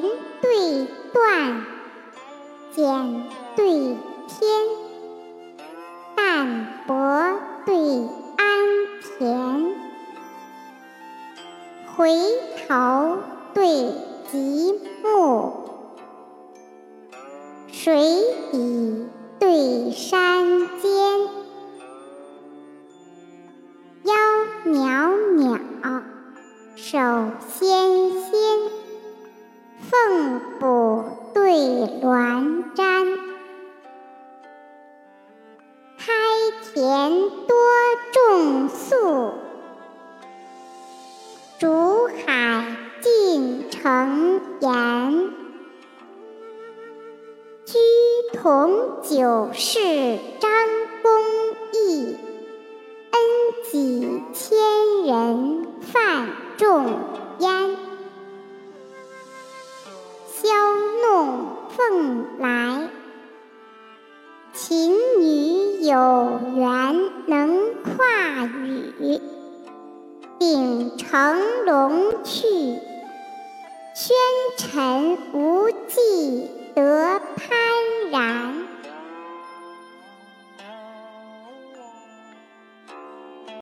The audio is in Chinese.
对断，简对天，淡泊对安恬，回头对极目，水底对山间，腰袅袅，手纤鸾瞻，开田多种粟，竹海尽成盐。居同九世张公义，恩己千人范仲淹。凤来，晴女有缘能跨羽。鼎成龙去，宣臣无际